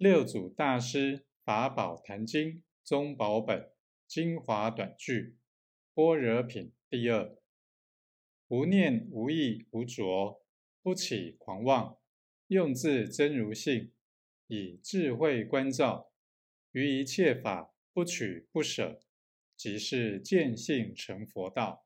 六祖大师法宝坛经中宝本精华短句般若品第二。无念无意无着，不起狂妄，用自真如性，以智慧观照，于一切法不取不舍，即是见性成佛道。